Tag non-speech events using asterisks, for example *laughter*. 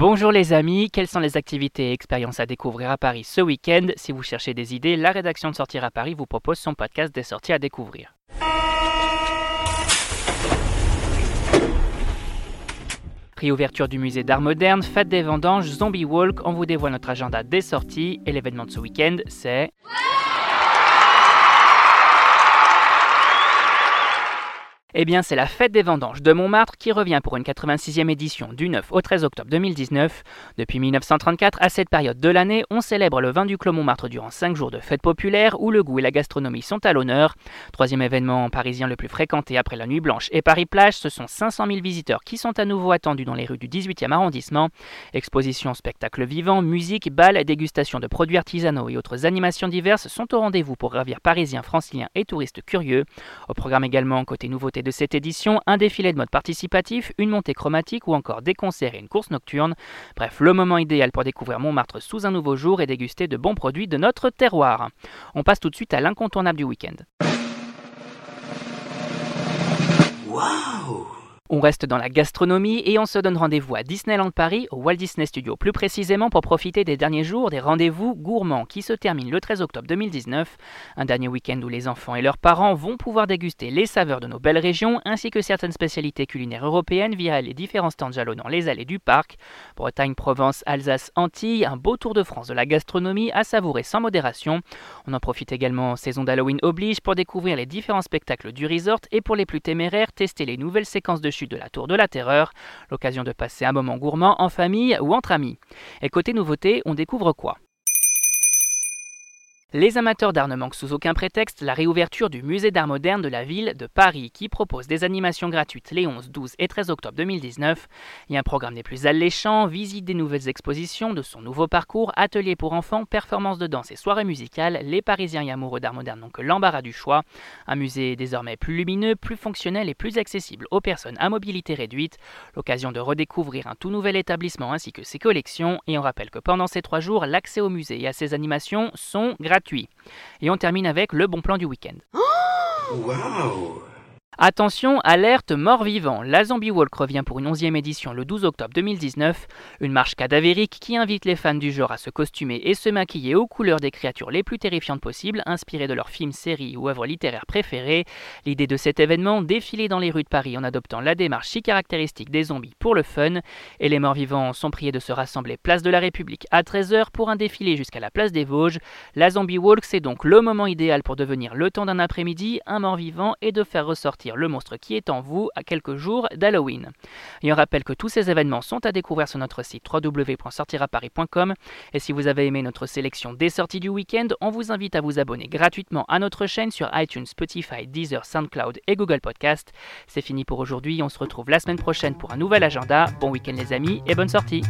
Bonjour les amis, quelles sont les activités et expériences à découvrir à Paris ce week-end Si vous cherchez des idées, la rédaction de Sortir à Paris vous propose son podcast des sorties à découvrir. Réouverture du musée d'art moderne, fête des vendanges, Zombie Walk, on vous dévoile notre agenda des sorties et l'événement de ce week-end c'est... Eh bien, c'est la fête des vendanges de Montmartre qui revient pour une 86e édition du 9 au 13 octobre 2019. Depuis 1934, à cette période de l'année, on célèbre le vin du Clos Montmartre durant 5 jours de fête populaire où le goût et la gastronomie sont à l'honneur. Troisième événement parisien le plus fréquenté après la Nuit Blanche et Paris-Plage, ce sont 500 000 visiteurs qui sont à nouveau attendus dans les rues du 18e arrondissement. Expositions, spectacles vivants, musique, balles, dégustation de produits artisanaux et autres animations diverses sont au rendez-vous pour ravir parisiens, franciliens et touristes curieux. Au programme également, côté nouveauté de cette édition, un défilé de mode participatif, une montée chromatique ou encore des concerts et une course nocturne. Bref, le moment idéal pour découvrir Montmartre sous un nouveau jour et déguster de bons produits de notre terroir. On passe tout de suite à l'incontournable du week-end. On reste dans la gastronomie et on se donne rendez-vous à Disneyland Paris, au Walt Disney Studio plus précisément pour profiter des derniers jours des rendez-vous gourmands qui se terminent le 13 octobre 2019. Un dernier week-end où les enfants et leurs parents vont pouvoir déguster les saveurs de nos belles régions ainsi que certaines spécialités culinaires européennes via les différents stands jalonnant les allées du parc. Bretagne, Provence, Alsace, Antilles, un beau tour de France de la gastronomie à savourer sans modération. On en profite également saison d'Halloween oblige pour découvrir les différents spectacles du resort et pour les plus téméraires tester les nouvelles séquences de de la Tour de la Terreur, l'occasion de passer un moment gourmand en famille ou entre amis. Et côté nouveauté, on découvre quoi? Les amateurs d'art ne manquent sous aucun prétexte la réouverture du musée d'art moderne de la ville de Paris qui propose des animations gratuites les 11, 12 et 13 octobre 2019. Il y a un programme des plus alléchants, visite des nouvelles expositions, de son nouveau parcours, ateliers pour enfants, performances de danse et soirées musicales. Les Parisiens et amoureux d'art moderne n'ont que l'embarras du choix. Un musée désormais plus lumineux, plus fonctionnel et plus accessible aux personnes à mobilité réduite. L'occasion de redécouvrir un tout nouvel établissement ainsi que ses collections. Et on rappelle que pendant ces trois jours, l'accès au musée et à ses animations sont gratuits et on termine avec le bon plan du week-end. *gasps* Attention, alerte mort-vivant. La Zombie Walk revient pour une 11e édition le 12 octobre 2019. Une marche cadavérique qui invite les fans du genre à se costumer et se maquiller aux couleurs des créatures les plus terrifiantes possibles, inspirées de leurs films, séries ou œuvres littéraires préférées. L'idée de cet événement, défiler dans les rues de Paris en adoptant la démarche si caractéristique des zombies pour le fun. Et les morts-vivants sont priés de se rassembler place de la République à 13h pour un défilé jusqu'à la place des Vosges. La Zombie Walk, c'est donc le moment idéal pour devenir le temps d'un après-midi un mort-vivant et de faire ressortir le monstre qui est en vous à quelques jours d'Halloween. Et on rappelle que tous ces événements sont à découvrir sur notre site www.sortiraparis.com et si vous avez aimé notre sélection des sorties du week-end, on vous invite à vous abonner gratuitement à notre chaîne sur iTunes, Spotify, Deezer, SoundCloud et Google Podcast. C'est fini pour aujourd'hui, on se retrouve la semaine prochaine pour un nouvel agenda. Bon week-end les amis et bonne sortie